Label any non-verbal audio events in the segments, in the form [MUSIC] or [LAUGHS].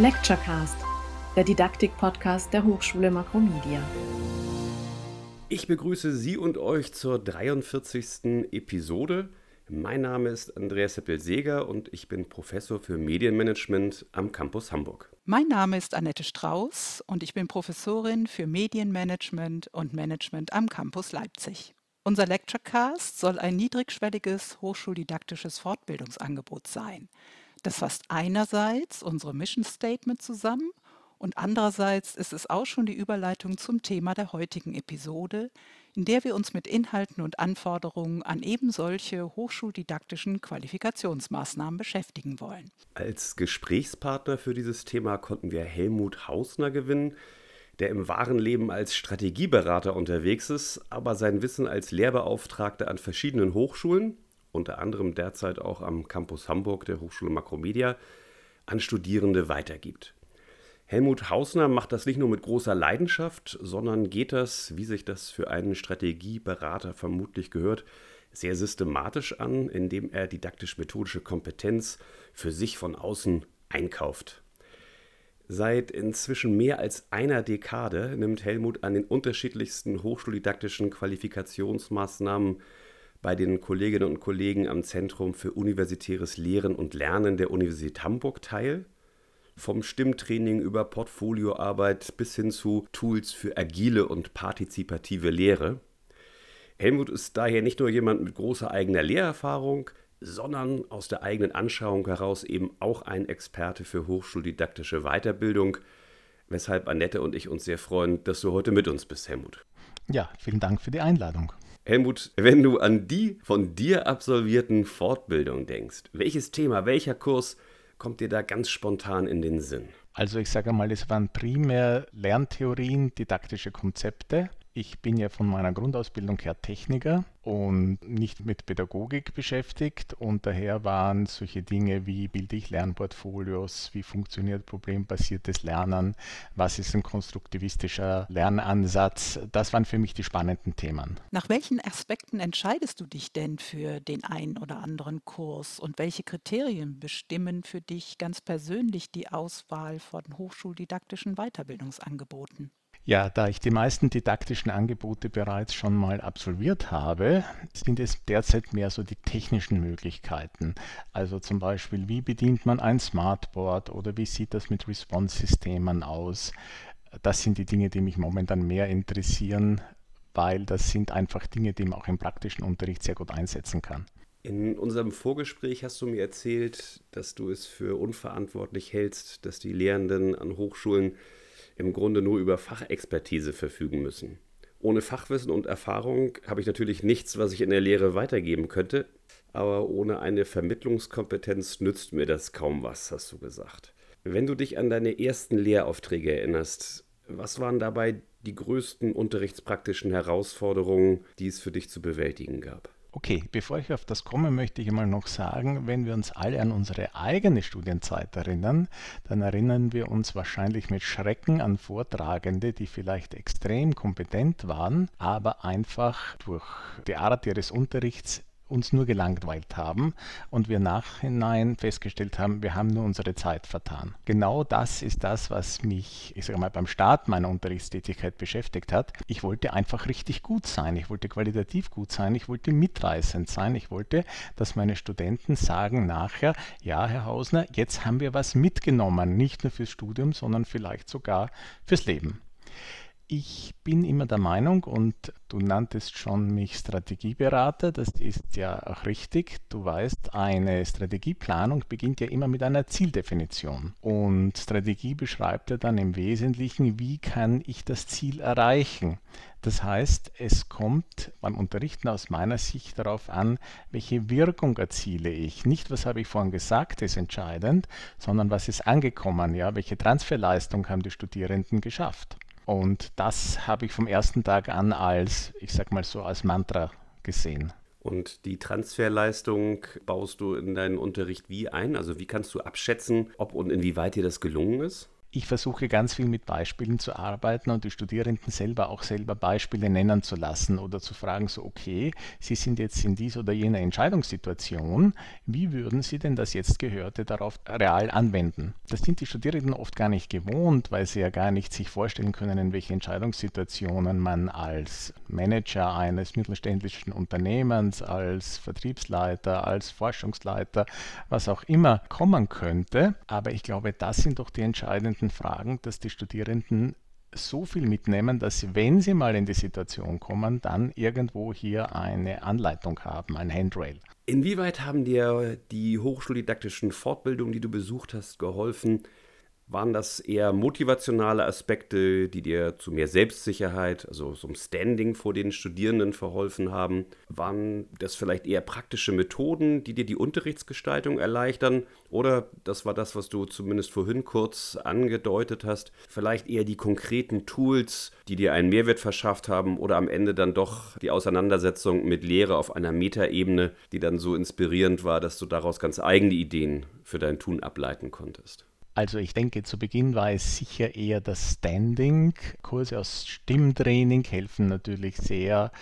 Lecturecast, der Didaktik-Podcast der Hochschule Makromedia. Ich begrüße Sie und euch zur 43. Episode. Mein Name ist Andreas Seppel-Seger und ich bin Professor für Medienmanagement am Campus Hamburg. Mein Name ist Annette Strauß und ich bin Professorin für Medienmanagement und Management am Campus Leipzig. Unser Lecturecast soll ein niedrigschwelliges hochschuldidaktisches Fortbildungsangebot sein. Das fasst einerseits unsere Mission Statement zusammen und andererseits ist es auch schon die Überleitung zum Thema der heutigen Episode, in der wir uns mit Inhalten und Anforderungen an eben solche hochschuldidaktischen Qualifikationsmaßnahmen beschäftigen wollen. Als Gesprächspartner für dieses Thema konnten wir Helmut Hausner gewinnen, der im wahren Leben als Strategieberater unterwegs ist, aber sein Wissen als Lehrbeauftragter an verschiedenen Hochschulen unter anderem derzeit auch am Campus Hamburg der Hochschule Makromedia, an Studierende weitergibt. Helmut Hausner macht das nicht nur mit großer Leidenschaft, sondern geht das, wie sich das für einen Strategieberater vermutlich gehört, sehr systematisch an, indem er didaktisch-methodische Kompetenz für sich von außen einkauft. Seit inzwischen mehr als einer Dekade nimmt Helmut an den unterschiedlichsten hochschuldidaktischen Qualifikationsmaßnahmen bei den Kolleginnen und Kollegen am Zentrum für universitäres Lehren und Lernen der Universität Hamburg teil. Vom Stimmtraining über Portfolioarbeit bis hin zu Tools für agile und partizipative Lehre. Helmut ist daher nicht nur jemand mit großer eigener Lehrerfahrung, sondern aus der eigenen Anschauung heraus eben auch ein Experte für hochschuldidaktische Weiterbildung, weshalb Annette und ich uns sehr freuen, dass du heute mit uns bist, Helmut. Ja, vielen Dank für die Einladung. Helmut, wenn du an die von dir absolvierten Fortbildungen denkst, welches Thema, welcher Kurs kommt dir da ganz spontan in den Sinn? Also ich sage mal, es waren primär Lerntheorien, didaktische Konzepte. Ich bin ja von meiner Grundausbildung her Techniker und nicht mit Pädagogik beschäftigt und daher waren solche Dinge wie bilde ich Lernportfolios, wie funktioniert problembasiertes Lernen, was ist ein konstruktivistischer Lernansatz, das waren für mich die spannenden Themen. Nach welchen Aspekten entscheidest du dich denn für den einen oder anderen Kurs und welche Kriterien bestimmen für dich ganz persönlich die Auswahl von hochschuldidaktischen Weiterbildungsangeboten? Ja, da ich die meisten didaktischen Angebote bereits schon mal absolviert habe, sind es derzeit mehr so die technischen Möglichkeiten. Also zum Beispiel, wie bedient man ein Smartboard oder wie sieht das mit Response-Systemen aus? Das sind die Dinge, die mich momentan mehr interessieren, weil das sind einfach Dinge, die man auch im praktischen Unterricht sehr gut einsetzen kann. In unserem Vorgespräch hast du mir erzählt, dass du es für unverantwortlich hältst, dass die Lehrenden an Hochschulen im Grunde nur über Fachexpertise verfügen müssen. Ohne Fachwissen und Erfahrung habe ich natürlich nichts, was ich in der Lehre weitergeben könnte, aber ohne eine Vermittlungskompetenz nützt mir das kaum was, hast du gesagt. Wenn du dich an deine ersten Lehraufträge erinnerst, was waren dabei die größten unterrichtspraktischen Herausforderungen, die es für dich zu bewältigen gab? Okay, bevor ich auf das komme, möchte ich einmal noch sagen, wenn wir uns alle an unsere eigene Studienzeit erinnern, dann erinnern wir uns wahrscheinlich mit Schrecken an Vortragende, die vielleicht extrem kompetent waren, aber einfach durch die Art ihres Unterrichts uns nur gelangweilt haben und wir nachhinein festgestellt haben, wir haben nur unsere Zeit vertan. Genau das ist das, was mich, ich sage mal, beim Start meiner Unterrichtstätigkeit beschäftigt hat. Ich wollte einfach richtig gut sein, ich wollte qualitativ gut sein, ich wollte mitreißend sein, ich wollte, dass meine Studenten sagen nachher, ja, Herr Hausner, jetzt haben wir was mitgenommen, nicht nur fürs Studium, sondern vielleicht sogar fürs Leben. Ich bin immer der Meinung, und du nanntest schon mich Strategieberater, das ist ja auch richtig. Du weißt, eine Strategieplanung beginnt ja immer mit einer Zieldefinition. Und Strategie beschreibt ja dann im Wesentlichen, wie kann ich das Ziel erreichen. Das heißt, es kommt beim Unterrichten aus meiner Sicht darauf an, welche Wirkung erziele ich. Nicht, was habe ich vorhin gesagt, ist entscheidend, sondern was ist angekommen, ja, welche Transferleistung haben die Studierenden geschafft. Und das habe ich vom ersten Tag an als, ich sag mal so, als Mantra gesehen. Und die Transferleistung baust du in deinen Unterricht wie ein? Also wie kannst du abschätzen, ob und inwieweit dir das gelungen ist? Ich versuche ganz viel mit Beispielen zu arbeiten und die Studierenden selber auch selber Beispiele nennen zu lassen oder zu fragen, so okay, Sie sind jetzt in dieser oder jener Entscheidungssituation, wie würden Sie denn das jetzt Gehörte darauf real anwenden? Das sind die Studierenden oft gar nicht gewohnt, weil sie ja gar nicht sich vorstellen können, in welche Entscheidungssituationen man als Manager eines mittelständischen Unternehmens, als Vertriebsleiter, als Forschungsleiter, was auch immer kommen könnte. Aber ich glaube, das sind doch die entscheidenden entscheidenden Fragen, dass die Studierenden so viel mitnehmen, dass sie, wenn sie mal in die Situation kommen, dann irgendwo hier eine Anleitung haben, ein Handrail. Inwieweit haben dir die hochschuldidaktischen Fortbildungen, die du besucht hast, geholfen, waren das eher motivationale Aspekte, die dir zu mehr Selbstsicherheit, also zum Standing vor den Studierenden verholfen haben? Waren das vielleicht eher praktische Methoden, die dir die Unterrichtsgestaltung erleichtern? Oder das war das, was du zumindest vorhin kurz angedeutet hast, vielleicht eher die konkreten Tools, die dir einen Mehrwert verschafft haben oder am Ende dann doch die Auseinandersetzung mit Lehre auf einer Metaebene, die dann so inspirierend war, dass du daraus ganz eigene Ideen für dein Tun ableiten konntest? Also ich denke, zu Beginn war es sicher eher das Standing. Kurse aus Stimmtraining helfen natürlich sehr,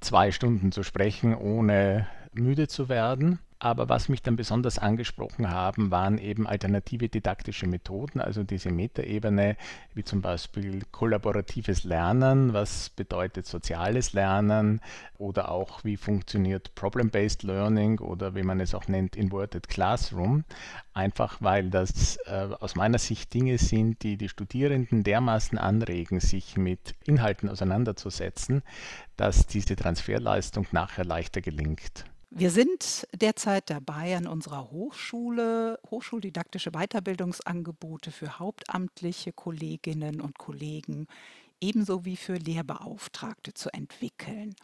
zwei Stunden zu sprechen, ohne müde zu werden. Aber was mich dann besonders angesprochen haben, waren eben alternative didaktische Methoden, also diese Metaebene, wie zum Beispiel kollaboratives Lernen, was bedeutet soziales Lernen oder auch wie funktioniert Problem-Based Learning oder wie man es auch nennt, Inverted Classroom. Einfach weil das äh, aus meiner Sicht Dinge sind, die die Studierenden dermaßen anregen, sich mit Inhalten auseinanderzusetzen, dass diese Transferleistung nachher leichter gelingt. Wir sind derzeit dabei, an unserer Hochschule hochschuldidaktische Weiterbildungsangebote für hauptamtliche Kolleginnen und Kollegen ebenso wie für Lehrbeauftragte zu entwickeln.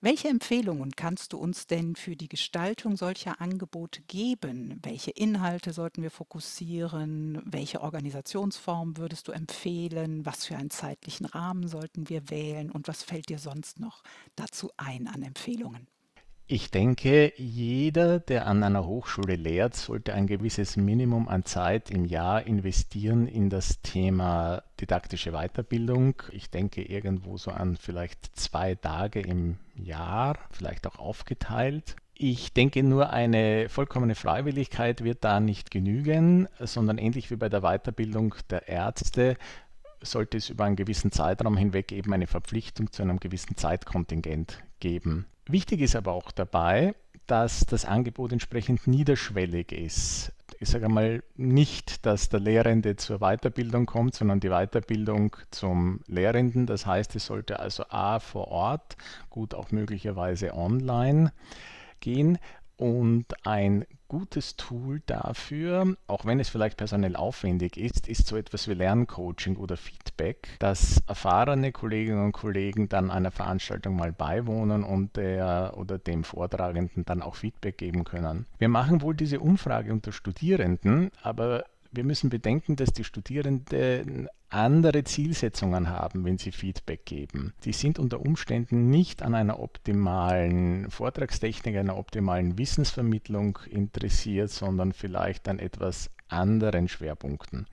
Welche Empfehlungen kannst du uns denn für die Gestaltung solcher Angebote geben? Welche Inhalte sollten wir fokussieren? Welche Organisationsform würdest du empfehlen? Was für einen zeitlichen Rahmen sollten wir wählen? Und was fällt dir sonst noch dazu ein an Empfehlungen? Ich denke, jeder, der an einer Hochschule lehrt, sollte ein gewisses Minimum an Zeit im Jahr investieren in das Thema didaktische Weiterbildung. Ich denke irgendwo so an vielleicht zwei Tage im Jahr, vielleicht auch aufgeteilt. Ich denke, nur eine vollkommene Freiwilligkeit wird da nicht genügen, sondern ähnlich wie bei der Weiterbildung der Ärzte sollte es über einen gewissen Zeitraum hinweg eben eine Verpflichtung zu einem gewissen Zeitkontingent geben. Wichtig ist aber auch dabei, dass das Angebot entsprechend niederschwellig ist. Ich sage einmal nicht, dass der Lehrende zur Weiterbildung kommt, sondern die Weiterbildung zum Lehrenden. Das heißt, es sollte also A vor Ort, gut auch möglicherweise online gehen und ein gutes Tool dafür, auch wenn es vielleicht personell aufwendig ist, ist so etwas wie Lerncoaching oder Feedback, dass erfahrene Kolleginnen und Kollegen dann einer Veranstaltung mal beiwohnen und der oder dem Vortragenden dann auch Feedback geben können. Wir machen wohl diese Umfrage unter Studierenden, aber wir müssen bedenken, dass die Studierenden andere Zielsetzungen haben, wenn sie Feedback geben. Die sind unter Umständen nicht an einer optimalen Vortragstechnik, einer optimalen Wissensvermittlung interessiert, sondern vielleicht an etwas anderen Schwerpunkten.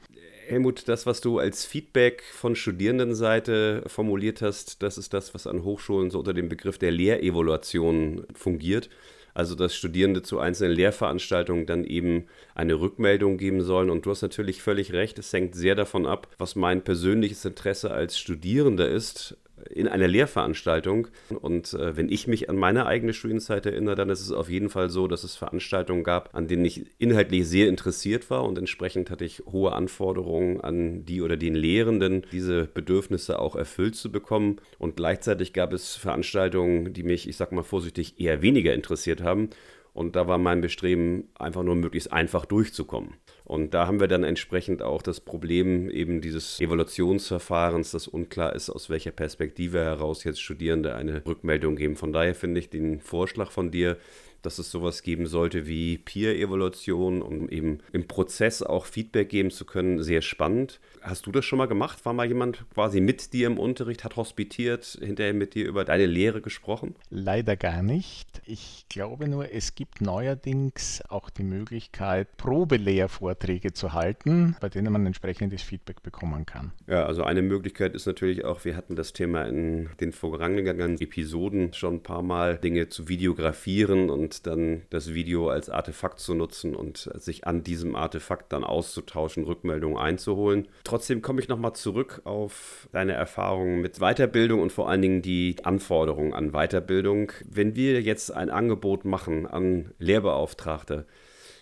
Helmut, das, was du als Feedback von Studierendenseite formuliert hast, das ist das, was an Hochschulen so unter dem Begriff der Lehrevaluation fungiert also dass Studierende zu einzelnen Lehrveranstaltungen dann eben eine Rückmeldung geben sollen. Und du hast natürlich völlig recht, es hängt sehr davon ab, was mein persönliches Interesse als Studierender ist in einer Lehrveranstaltung. Und äh, wenn ich mich an meine eigene Studienzeit erinnere, dann ist es auf jeden Fall so, dass es Veranstaltungen gab, an denen ich inhaltlich sehr interessiert war und entsprechend hatte ich hohe Anforderungen an die oder den Lehrenden, diese Bedürfnisse auch erfüllt zu bekommen. Und gleichzeitig gab es Veranstaltungen, die mich, ich sag mal vorsichtig, eher weniger interessiert haben. Und da war mein Bestreben, einfach nur möglichst einfach durchzukommen. Und da haben wir dann entsprechend auch das Problem eben dieses Evaluationsverfahrens, das unklar ist, aus welcher Perspektive heraus jetzt Studierende eine Rückmeldung geben. Von daher finde ich den Vorschlag von dir, dass es sowas geben sollte wie Peer-Evaluation, um eben im Prozess auch Feedback geben zu können, sehr spannend. Hast du das schon mal gemacht? War mal jemand quasi mit dir im Unterricht, hat hospitiert, hinterher mit dir über deine Lehre gesprochen? Leider gar nicht. Ich glaube nur, es gibt neuerdings auch die Möglichkeit, Probelehrvorträge zu halten, bei denen man entsprechendes Feedback bekommen kann. Ja, also eine Möglichkeit ist natürlich auch, wir hatten das Thema in den vorangegangenen Episoden schon ein paar Mal, Dinge zu videografieren und dann das Video als Artefakt zu nutzen und sich an diesem Artefakt dann auszutauschen, Rückmeldungen einzuholen. Trotzdem komme ich nochmal zurück auf deine Erfahrungen mit Weiterbildung und vor allen Dingen die Anforderungen an Weiterbildung. Wenn wir jetzt ein Angebot machen an Lehrbeauftragte,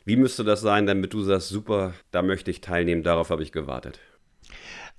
wie müsste das sein, damit du sagst, super, da möchte ich teilnehmen, darauf habe ich gewartet?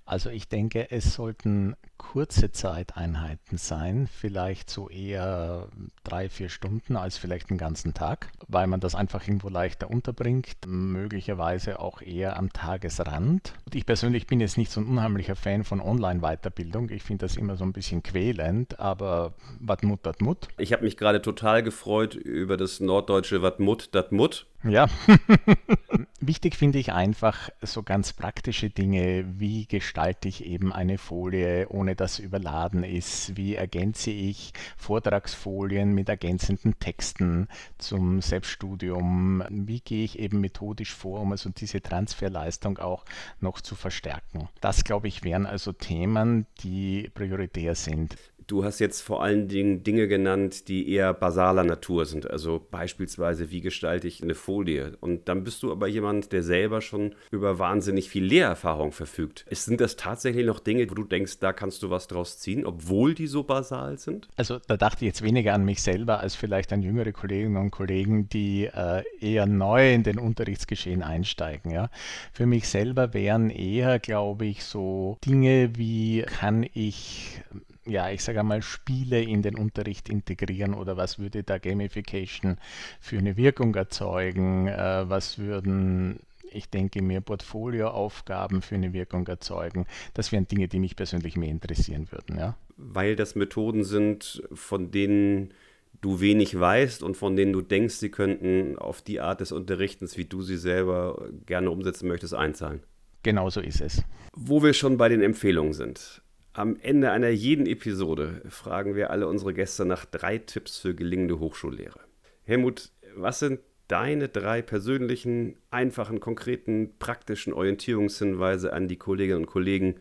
Also ich denke, es sollten kurze Zeiteinheiten sein, vielleicht so eher drei, vier Stunden als vielleicht einen ganzen Tag, weil man das einfach irgendwo leichter unterbringt, möglicherweise auch eher am Tagesrand. Ich persönlich bin jetzt nicht so ein unheimlicher Fan von Online-Weiterbildung. Ich finde das immer so ein bisschen quälend, aber wat mut, dat mut. Ich habe mich gerade total gefreut über das norddeutsche wat mut, dat mut. Ja. [LAUGHS] Wichtig finde ich einfach so ganz praktische Dinge, wie gestalte ich eben eine Folie, ohne dass überladen ist, wie ergänze ich Vortragsfolien mit ergänzenden Texten zum Selbststudium, wie gehe ich eben methodisch vor, um also diese Transferleistung auch noch zu verstärken. Das, glaube ich, wären also Themen, die prioritär sind. Du hast jetzt vor allen Dingen Dinge genannt, die eher basaler Natur sind. Also beispielsweise, wie gestalte ich eine Folie? Und dann bist du aber jemand, der selber schon über wahnsinnig viel Lehrerfahrung verfügt. Sind das tatsächlich noch Dinge, wo du denkst, da kannst du was draus ziehen, obwohl die so basal sind? Also da dachte ich jetzt weniger an mich selber als vielleicht an jüngere Kolleginnen und Kollegen, die äh, eher neu in den Unterrichtsgeschehen einsteigen. Ja? Für mich selber wären eher, glaube ich, so Dinge wie kann ich ja, ich sage einmal, Spiele in den Unterricht integrieren oder was würde da Gamification für eine Wirkung erzeugen? Äh, was würden ich denke mir, Portfolioaufgaben für eine Wirkung erzeugen. Das wären Dinge, die mich persönlich mehr interessieren würden. Ja? Weil das Methoden sind, von denen du wenig weißt und von denen du denkst, sie könnten auf die Art des Unterrichtens, wie du sie selber gerne umsetzen möchtest, einzahlen. Genau so ist es. Wo wir schon bei den Empfehlungen sind. Am Ende einer jeden Episode fragen wir alle unsere Gäste nach drei Tipps für gelingende Hochschullehre. Helmut, was sind deine drei persönlichen, einfachen, konkreten, praktischen Orientierungshinweise an die Kolleginnen und Kollegen,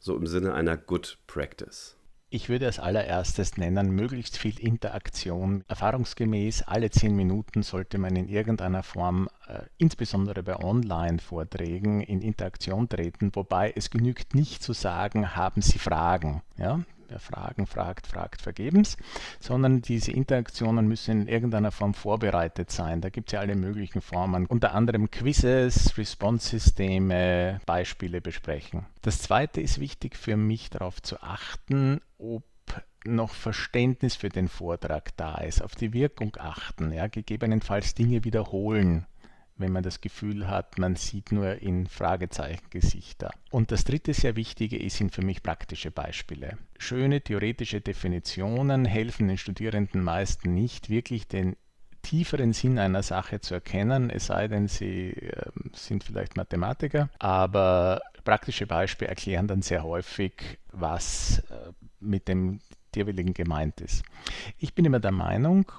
so im Sinne einer Good Practice? Ich würde als allererstes nennen, möglichst viel Interaktion. Erfahrungsgemäß alle zehn Minuten sollte man in irgendeiner Form, äh, insbesondere bei Online-Vorträgen, in Interaktion treten, wobei es genügt nicht zu sagen, haben Sie Fragen. Ja? Wer Fragen fragt, fragt vergebens, sondern diese Interaktionen müssen in irgendeiner Form vorbereitet sein. Da gibt es ja alle möglichen Formen, unter anderem Quizzes, Response-Systeme, Beispiele besprechen. Das zweite ist wichtig für mich darauf zu achten, ob noch Verständnis für den Vortrag da ist, auf die Wirkung achten, ja, gegebenenfalls Dinge wiederholen wenn man das Gefühl hat, man sieht nur in Fragezeichengesichter. Und das dritte sehr wichtige ist, sind für mich praktische Beispiele. Schöne theoretische Definitionen helfen den Studierenden meist nicht wirklich den tieferen Sinn einer Sache zu erkennen, es sei denn, sie äh, sind vielleicht Mathematiker, aber praktische Beispiele erklären dann sehr häufig, was äh, mit dem jeweiligen gemeint ist. Ich bin immer der Meinung,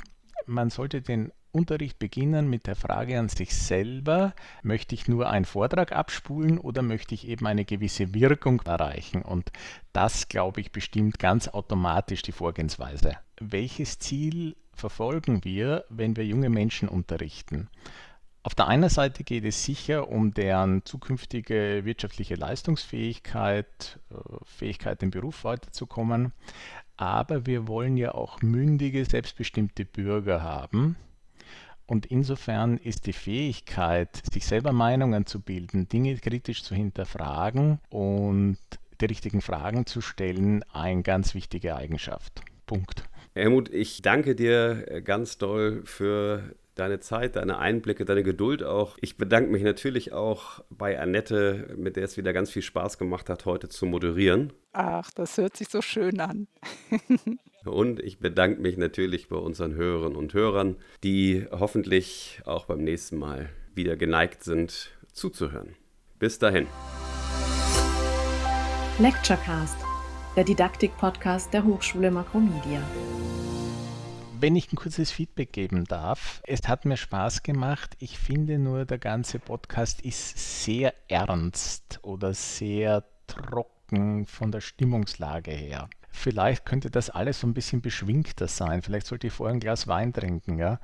man sollte den Unterricht beginnen mit der Frage an sich selber, möchte ich nur einen Vortrag abspulen oder möchte ich eben eine gewisse Wirkung erreichen? Und das, glaube ich, bestimmt ganz automatisch die Vorgehensweise. Welches Ziel verfolgen wir, wenn wir junge Menschen unterrichten? Auf der einen Seite geht es sicher um deren zukünftige wirtschaftliche Leistungsfähigkeit, äh, Fähigkeit im Beruf weiterzukommen, aber wir wollen ja auch mündige, selbstbestimmte Bürger haben, und insofern ist die Fähigkeit, sich selber Meinungen zu bilden, Dinge kritisch zu hinterfragen und die richtigen Fragen zu stellen, eine ganz wichtige Eigenschaft. Punkt. Helmut, ich danke dir ganz doll für deine Zeit, deine Einblicke, deine Geduld auch. Ich bedanke mich natürlich auch bei Annette, mit der es wieder ganz viel Spaß gemacht hat, heute zu moderieren. Ach, das hört sich so schön an. [LAUGHS] Und ich bedanke mich natürlich bei unseren Hörerinnen und Hörern, die hoffentlich auch beim nächsten Mal wieder geneigt sind, zuzuhören. Bis dahin. Lecturecast, der Didaktik-Podcast der Hochschule Makromedia. Wenn ich ein kurzes Feedback geben darf, es hat mir Spaß gemacht. Ich finde nur, der ganze Podcast ist sehr ernst oder sehr trocken von der Stimmungslage her. Vielleicht könnte das alles so ein bisschen beschwingter sein. Vielleicht sollte ich vorher ein Glas Wein trinken, ja.